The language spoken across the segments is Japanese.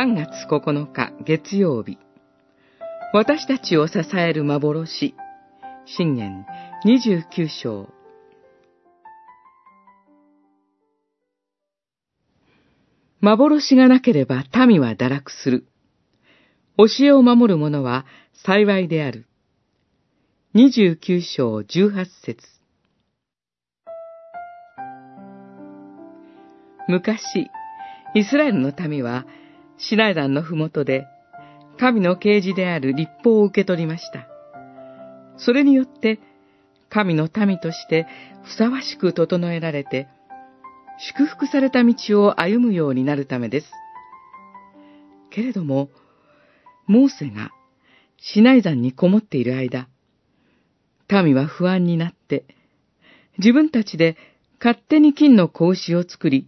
3月9日月曜日私たちを支える幻信玄29章幻がなければ民は堕落する。教えを守る者は幸いである。29章18節昔、イスラエルの民はシナイダンのふもとで神の啓示である立法を受け取りました。それによって神の民としてふさわしく整えられて、祝福された道を歩むようになるためです。けれども、モーセがシナイ山にこもっている間、民は不安になって、自分たちで勝手に金の格子を作り、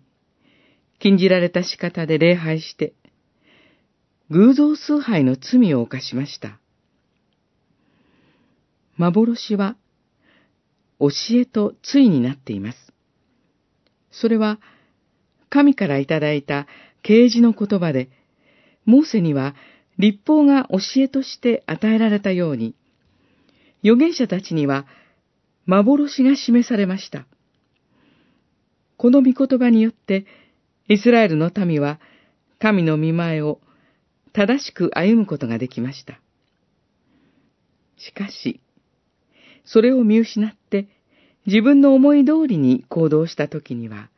禁じられた仕方で礼拝して、偶像崇拝の罪を犯しました。幻は、教えと対になっています。それは、神からいただいた啓示の言葉で、モーセには立法が教えとして与えられたように、預言者たちには幻が示されました。この御言葉によって、イスラエルの民は神の見前を正しく歩むことができました。しかし、それを見失って自分の思い通りに行動した時には、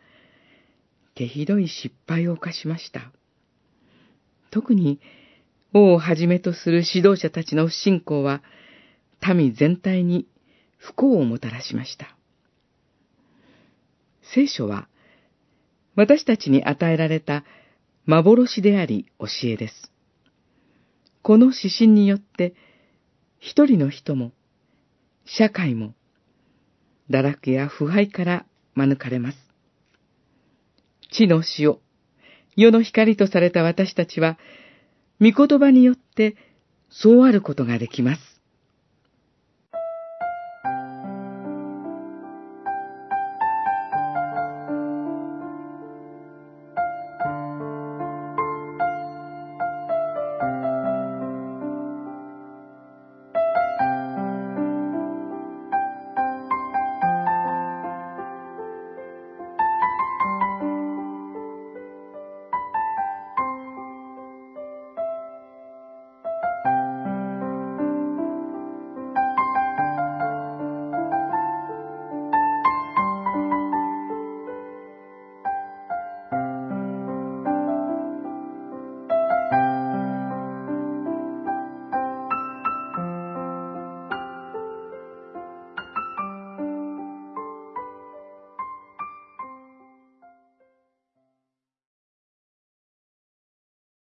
手ひどい失敗を犯しました。特に、王をはじめとする指導者たちの不信仰は、民全体に不幸をもたらしました。聖書は、私たちに与えられた幻であり教えです。この指針によって、一人の人も、社会も、堕落や腐敗から免れます。地の塩、世の光とされた私たちは、御言葉によってそうあることができます。